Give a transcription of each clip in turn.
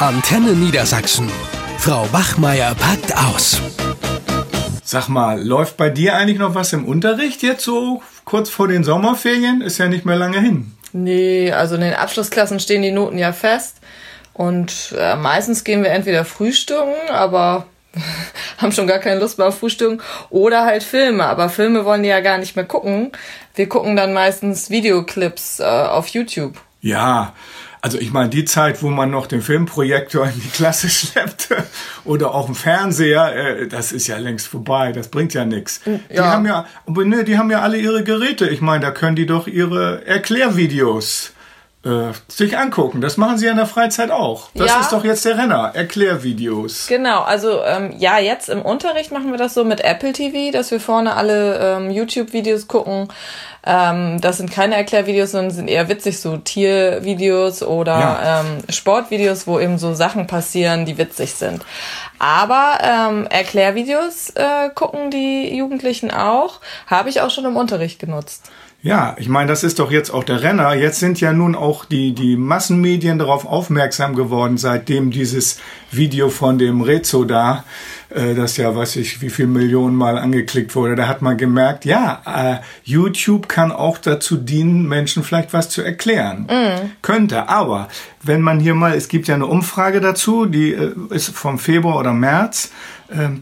Antenne Niedersachsen. Frau Bachmeier packt aus. Sag mal, läuft bei dir eigentlich noch was im Unterricht jetzt so kurz vor den Sommerferien? Ist ja nicht mehr lange hin. Nee, also in den Abschlussklassen stehen die Noten ja fest. Und äh, meistens gehen wir entweder frühstücken, aber haben schon gar keine Lust mehr auf Frühstücken oder halt Filme. Aber Filme wollen die ja gar nicht mehr gucken. Wir gucken dann meistens Videoclips äh, auf YouTube. Ja, also ich meine, die Zeit, wo man noch den Filmprojektor in die Klasse schleppte oder auch einen Fernseher, äh, das ist ja längst vorbei. Das bringt ja nichts. Ja. Die haben ja, aber ne, die haben ja alle ihre Geräte. Ich meine, da können die doch ihre Erklärvideos äh, sich angucken. Das machen sie ja in der Freizeit auch. Das ja. ist doch jetzt der Renner. Erklärvideos. Genau, also ähm, ja, jetzt im Unterricht machen wir das so mit Apple TV, dass wir vorne alle ähm, YouTube-Videos gucken. Ähm, das sind keine Erklärvideos, sondern sind eher witzig, so Tiervideos oder ja. ähm, Sportvideos, wo eben so Sachen passieren, die witzig sind. Aber ähm, Erklärvideos äh, gucken die Jugendlichen auch. Habe ich auch schon im Unterricht genutzt. Ja, ich meine, das ist doch jetzt auch der Renner. Jetzt sind ja nun auch die, die Massenmedien darauf aufmerksam geworden, seitdem dieses Video von dem Rezo da, äh, das ja, weiß ich, wie viel Millionen Mal angeklickt wurde. Da hat man gemerkt, ja, äh, YouTube kann auch dazu dienen, Menschen vielleicht was zu erklären. Mm. Könnte, aber wenn man hier mal, es gibt ja eine Umfrage dazu, die äh, ist vom Februar oder März,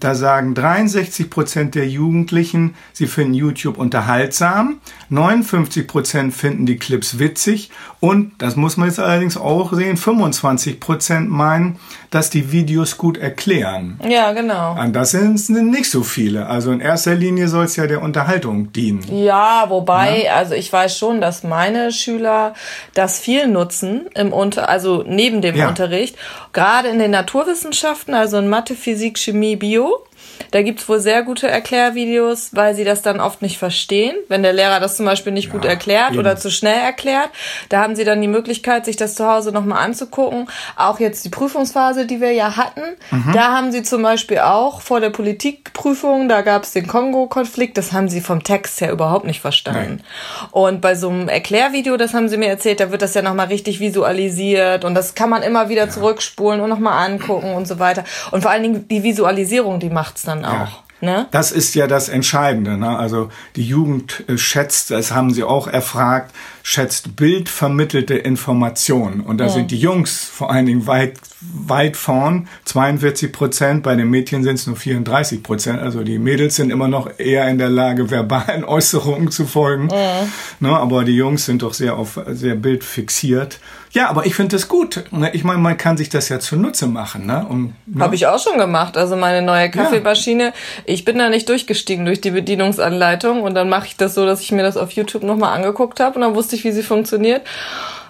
da sagen 63 Prozent der Jugendlichen, sie finden YouTube unterhaltsam, 59 Prozent finden die Clips witzig und, das muss man jetzt allerdings auch sehen, 25 Prozent meinen, dass die Videos gut erklären. Ja, genau. Und das sind nicht so viele. Also in erster Linie soll es ja der Unterhaltung dienen. Ja, wobei, ja? also ich weiß schon, dass meine Schüler das viel nutzen im Unter, also neben dem ja. Unterricht, gerade in den Naturwissenschaften, also in Mathe, Physik, Chemie, Bio Da gibt's wohl sehr gute Erklärvideos, weil sie das dann oft nicht verstehen. Wenn der Lehrer das zum Beispiel nicht ja, gut erklärt eben. oder zu schnell erklärt, da haben sie dann die Möglichkeit, sich das zu Hause nochmal anzugucken. Auch jetzt die Prüfungsphase, die wir ja hatten, mhm. da haben sie zum Beispiel auch vor der Politikprüfung, da gab's den Kongo-Konflikt, das haben sie vom Text her überhaupt nicht verstanden. Nein. Und bei so einem Erklärvideo, das haben sie mir erzählt, da wird das ja nochmal richtig visualisiert und das kann man immer wieder ja. zurückspulen und nochmal angucken und so weiter. Und vor allen Dingen die Visualisierung, die macht's dann auch. Ja. Ne? Das ist ja das Entscheidende. Ne? Also die Jugend äh, schätzt, das haben sie auch erfragt, schätzt bildvermittelte Informationen. Und da ja. sind die Jungs vor allen Dingen weit, weit vorn, 42 Prozent, bei den Mädchen sind es nur 34 Prozent. Also die Mädels sind immer noch eher in der Lage, verbalen Äußerungen zu folgen. Ja. Ne? Aber die Jungs sind doch sehr auf sehr bildfixiert. Ja, aber ich finde das gut. Ne? Ich meine, man kann sich das ja zunutze machen. Ne? Um, ne? Habe ich auch schon gemacht. Also meine neue Kaffeemaschine, ja. ich bin da nicht durchgestiegen durch die Bedienungsanleitung und dann mache ich das so, dass ich mir das auf YouTube nochmal angeguckt habe und dann wusste ich, wie sie funktioniert.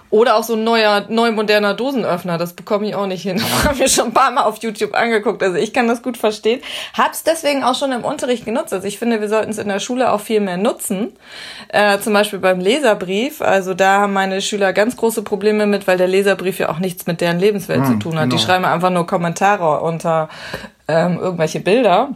Oder auch so ein neuer, neu moderner Dosenöffner, das bekomme ich auch nicht hin. Das haben wir schon ein paar Mal auf YouTube angeguckt. Also ich kann das gut verstehen. Hab's deswegen auch schon im Unterricht genutzt. Also ich finde, wir sollten es in der Schule auch viel mehr nutzen. Äh, zum Beispiel beim Leserbrief. Also da haben meine Schüler ganz große Probleme mit, weil der Leserbrief ja auch nichts mit deren Lebenswelt hm, zu tun hat. Genau. Die schreiben einfach nur Kommentare unter ähm, irgendwelche Bilder.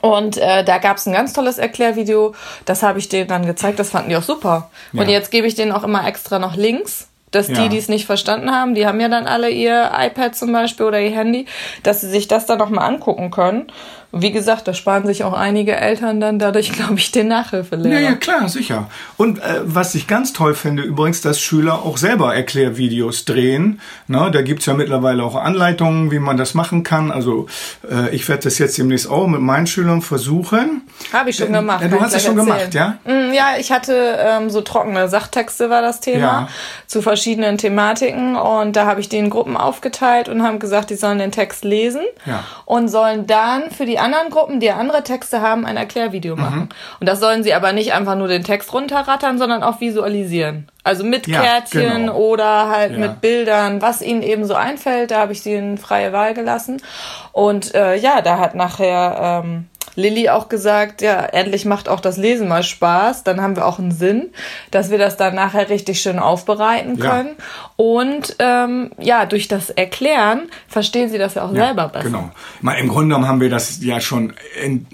Und äh, da gab's ein ganz tolles Erklärvideo. Das habe ich denen dann gezeigt. Das fanden die auch super. Ja. Und jetzt gebe ich denen auch immer extra noch Links dass ja. die, die es nicht verstanden haben, die haben ja dann alle ihr iPad zum Beispiel oder ihr Handy, dass sie sich das dann nochmal angucken können. Wie gesagt, da sparen sich auch einige Eltern dann dadurch, glaube ich, den Nachhilfelehrer. Ja, ja, klar, sicher. Und äh, was ich ganz toll finde, übrigens, dass Schüler auch selber Erklärvideos drehen. Na, da gibt's ja mittlerweile auch Anleitungen, wie man das machen kann. Also äh, ich werde das jetzt demnächst auch mit meinen Schülern versuchen. Habe ich schon gemacht. Ja, du hast es schon erzählen. gemacht, ja? Mm, ja, ich hatte ähm, so trockene Sachtexte war das Thema ja. zu verschiedenen Thematiken und da habe ich die in Gruppen aufgeteilt und haben gesagt, die sollen den Text lesen ja. und sollen dann für die anderen Gruppen, die andere Texte haben, ein Erklärvideo mhm. machen. Mhm. Und das sollen sie aber nicht einfach nur den Text runterrattern, sondern auch visualisieren. Also mit ja, Kärtchen genau. oder halt ja. mit Bildern, was ihnen eben so einfällt. Da habe ich sie in freie Wahl gelassen. Und äh, ja, da hat nachher ähm, Lilly auch gesagt, ja, endlich macht auch das Lesen mal Spaß. Dann haben wir auch einen Sinn, dass wir das dann nachher richtig schön aufbereiten können. Ja. Und ähm, ja, durch das Erklären verstehen sie das ja auch ja, selber besser. Genau. Mal im Grunde genommen haben wir das ja schon in,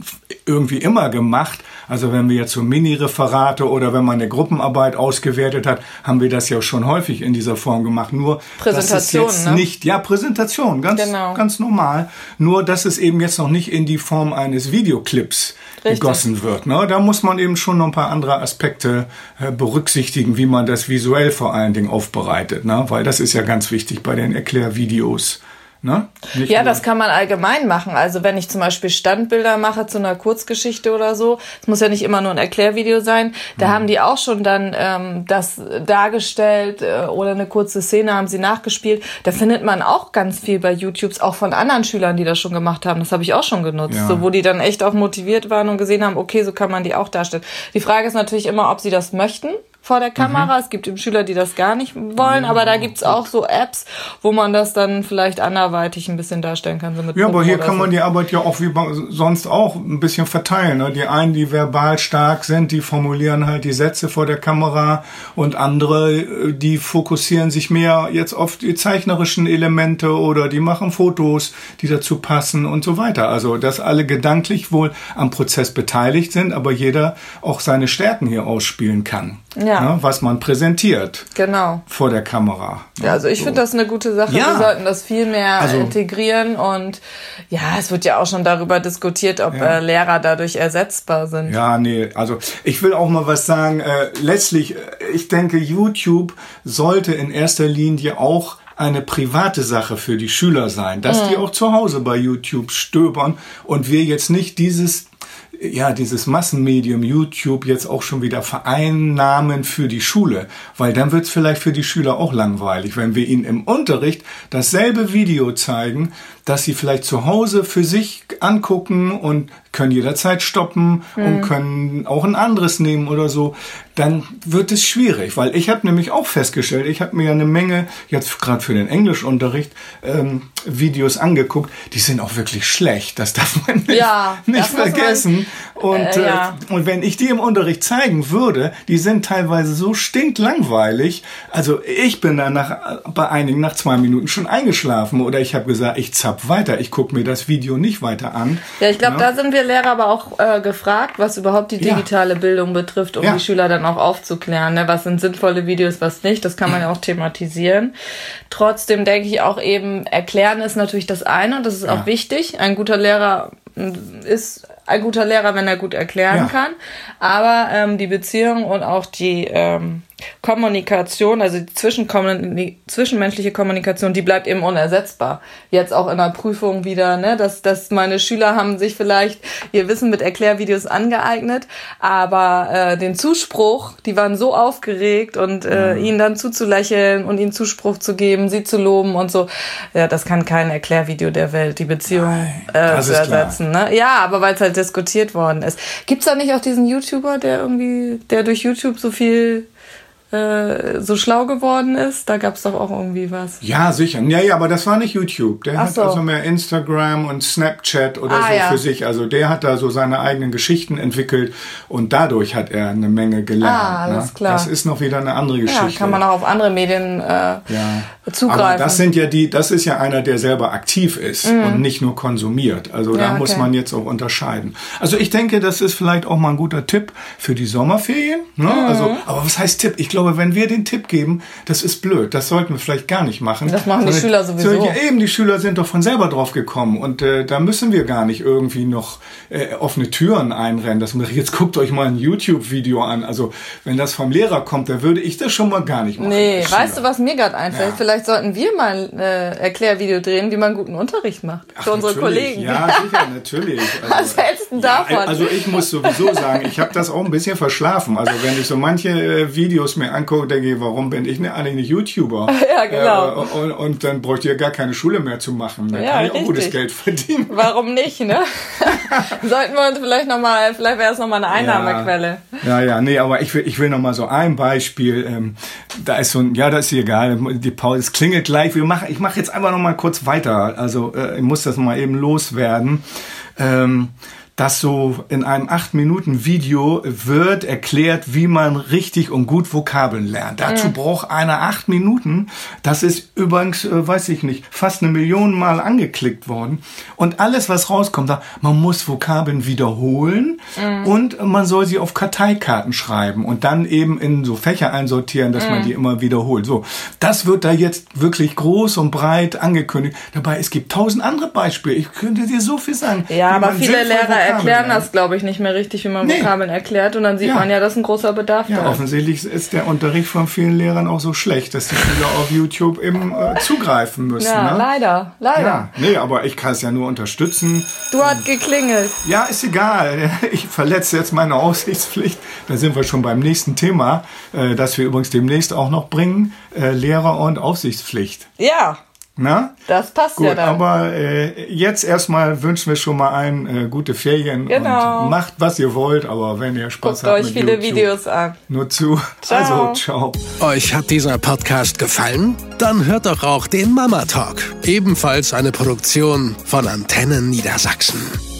irgendwie immer gemacht. Also wenn wir jetzt so Mini-Referate oder wenn man eine Gruppenarbeit ausgewertet hat, haben wir das ja schon häufig in dieser Form gemacht. Nur Präsentation, das ist jetzt ne? nicht, ja Präsentation, ganz genau. ganz normal. Nur dass es eben jetzt noch nicht in die Form eines Videoclips Richtig. gegossen wird. Ne? Da muss man eben schon noch ein paar andere Aspekte äh, berücksichtigen, wie man das visuell vor allen Dingen aufbereitet, ne? weil das ist ja ganz wichtig bei den Erklärvideos. Ne? ja, das kann man allgemein machen. Also wenn ich zum Beispiel Standbilder mache zu einer Kurzgeschichte oder so, es muss ja nicht immer nur ein Erklärvideo sein, da mhm. haben die auch schon dann ähm, das dargestellt äh, oder eine kurze Szene haben sie nachgespielt. Da findet man auch ganz viel bei YouTubes, auch von anderen Schülern, die das schon gemacht haben. Das habe ich auch schon genutzt, ja. so wo die dann echt auch motiviert waren und gesehen haben, okay, so kann man die auch darstellen. Die Frage ist natürlich immer, ob sie das möchten vor der Kamera. Mhm. Es gibt eben Schüler, die das gar nicht wollen, aber da gibt's auch so Apps, wo man das dann vielleicht anderweitig ein bisschen darstellen kann. So mit ja, aber hier kann so. man die Arbeit ja auch wie sonst auch ein bisschen verteilen. Ne? Die einen, die verbal stark sind, die formulieren halt die Sätze vor der Kamera und andere, die fokussieren sich mehr jetzt auf die zeichnerischen Elemente oder die machen Fotos, die dazu passen und so weiter. Also, dass alle gedanklich wohl am Prozess beteiligt sind, aber jeder auch seine Stärken hier ausspielen kann ja. ne, was man präsentiert. Genau. Vor der Kamera. Ja, also ich so. finde das eine gute Sache. Ja. Wir sollten das viel mehr also, integrieren und ja, es wird ja auch schon darüber diskutiert, ob ja. äh, Lehrer dadurch ersetzbar sind. Ja, nee, also ich will auch mal was sagen. Äh, letztlich, äh, ich denke, YouTube sollte in erster Linie auch eine private Sache für die Schüler sein, dass mhm. die auch zu Hause bei YouTube stöbern und wir jetzt nicht dieses ja, dieses Massenmedium YouTube jetzt auch schon wieder vereinnahmen für die Schule, weil dann wird es vielleicht für die Schüler auch langweilig, wenn wir ihnen im Unterricht dasselbe Video zeigen, das sie vielleicht zu Hause für sich angucken und können jederzeit stoppen mhm. und können auch ein anderes nehmen oder so, dann wird es schwierig, weil ich habe nämlich auch festgestellt, ich habe mir ja eine Menge, jetzt gerade für den Englischunterricht, ähm, Videos angeguckt, die sind auch wirklich schlecht, das darf man nicht, ja, nicht vergessen. Man, und, äh, ja. äh, und wenn ich die im Unterricht zeigen würde, die sind teilweise so stinklangweilig, also ich bin dann nach, bei einigen nach zwei Minuten schon eingeschlafen oder ich habe gesagt, ich zapp weiter. Ich gucke mir das Video nicht weiter an. Ja, ich glaube, ja. da sind wir Lehrer aber auch äh, gefragt, was überhaupt die digitale ja. Bildung betrifft, um ja. die Schüler dann auch aufzuklären. Ne? Was sind sinnvolle Videos, was nicht. Das kann man ja auch thematisieren. Trotzdem denke ich auch eben, erklären ist natürlich das eine und das ist auch wichtig. Ein guter Lehrer ist ein guter Lehrer, wenn er gut erklären kann. Aber ähm, die Beziehung und auch die ähm, Kommunikation, also die zwischenmenschliche Kommunikation, die bleibt eben unersetzbar. Jetzt auch in der Prüfung wieder, ne, dass, dass meine Schüler haben sich vielleicht ihr Wissen mit Erklärvideos angeeignet, aber äh, den Zuspruch, die waren so aufgeregt und äh, mhm. ihnen dann zuzulächeln und ihnen Zuspruch zu geben, sie zu loben und so, ja, das kann kein Erklärvideo der Welt, die Beziehung äh, zu ersetzen. Ne? Ja, aber weil es halt diskutiert worden ist. Gibt's da nicht auch diesen YouTuber, der irgendwie, der durch YouTube so viel äh, so schlau geworden ist. Da gab es doch auch irgendwie was. Ja, sicher. Ja, ja, aber das war nicht YouTube. Der Ach hat so. also mehr Instagram und Snapchat oder ah, so ja. für sich. Also der hat da so seine eigenen Geschichten entwickelt und dadurch hat er eine Menge gelernt. Ah, alles ne? klar. Das ist noch wieder eine andere Geschichte. Ja, kann man auch auf andere Medien äh, ja. zugreifen. Aber das sind ja die, das ist ja einer, der selber aktiv ist mhm. und nicht nur konsumiert. Also ja, da okay. muss man jetzt auch unterscheiden. Also ich denke, das ist vielleicht auch mal ein guter Tipp für die Sommerferien. Ne? Mhm. Also, aber was heißt Tipp? Ich glaube, wenn wir den Tipp geben, das ist blöd, das sollten wir vielleicht gar nicht machen. Das machen die Schüler sowieso. So, ja, eben, die Schüler sind doch von selber drauf gekommen und äh, da müssen wir gar nicht irgendwie noch äh, offene Türen einrennen. Das, jetzt guckt euch mal ein YouTube-Video an. Also wenn das vom Lehrer kommt, dann würde ich das schon mal gar nicht machen. Nee, weißt du, was mir gerade einfällt? Ja. Vielleicht sollten wir mal ein äh, Erklärvideo drehen, wie man guten Unterricht macht. Ach, für unsere Kollegen. Ja, sicher, natürlich. Also, was hältst du davon? also ich muss sowieso sagen, ich habe das auch ein bisschen verschlafen. Also wenn ich so manche äh, Videos mir mir angucke, denke ich, warum bin ich eigentlich nicht YouTuber? ja, genau. Äh, und, und, dann bräuchte ich ja gar keine Schule mehr zu machen. Dann ja, kann ich richtig. auch gutes Geld verdienen. Warum nicht, ne? Sollten wir uns vielleicht nochmal, vielleicht wäre es nochmal eine Einnahmequelle. Ja, ja, nee, aber ich will, ich will nochmal so ein Beispiel. Ähm, da ist so ein, ja, das ist egal, die Pause, es klingelt gleich. Wir machen, ich mache jetzt einfach nochmal kurz weiter. Also äh, ich muss das mal eben loswerden. Ähm, dass so in einem 8-Minuten-Video wird erklärt, wie man richtig und gut Vokabeln lernt. Dazu mhm. braucht einer 8 Minuten. Das ist übrigens, äh, weiß ich nicht, fast eine Million Mal angeklickt worden. Und alles, was rauskommt, da, man muss Vokabeln wiederholen mhm. und man soll sie auf Karteikarten schreiben und dann eben in so Fächer einsortieren, dass mhm. man die immer wiederholt. So, das wird da jetzt wirklich groß und breit angekündigt. Dabei, es gibt tausend andere Beispiele. Ich könnte dir so viel sagen. Ja, aber viele Lehrer erklären das, glaube ich, nicht mehr richtig, wie man nee. Vokabeln erklärt. Und dann sieht ja. man ja, dass ein großer Bedarf ja, da ist. Offensichtlich ist der Unterricht von vielen Lehrern auch so schlecht, dass die Schüler auf YouTube eben äh, zugreifen müssen. Ja, ne? leider, leider. Ja, nee, aber ich kann es ja nur unterstützen. Du hast geklingelt. Ja, ist egal. Ich verletze jetzt meine Aussichtspflicht. Da sind wir schon beim nächsten Thema, äh, das wir übrigens demnächst auch noch bringen. Äh, Lehrer und Aufsichtspflicht. Ja. Na? Das passt Gut, ja dann. Aber äh, jetzt erstmal wünschen wir schon mal ein äh, gute Ferien genau. und macht was ihr wollt, aber wenn ihr Spaß Guckt habt, euch viele YouTube, Videos an. Nur zu. Ciao. Also ciao. Euch hat dieser Podcast gefallen? Dann hört doch auch den Mama Talk, ebenfalls eine Produktion von Antennen Niedersachsen.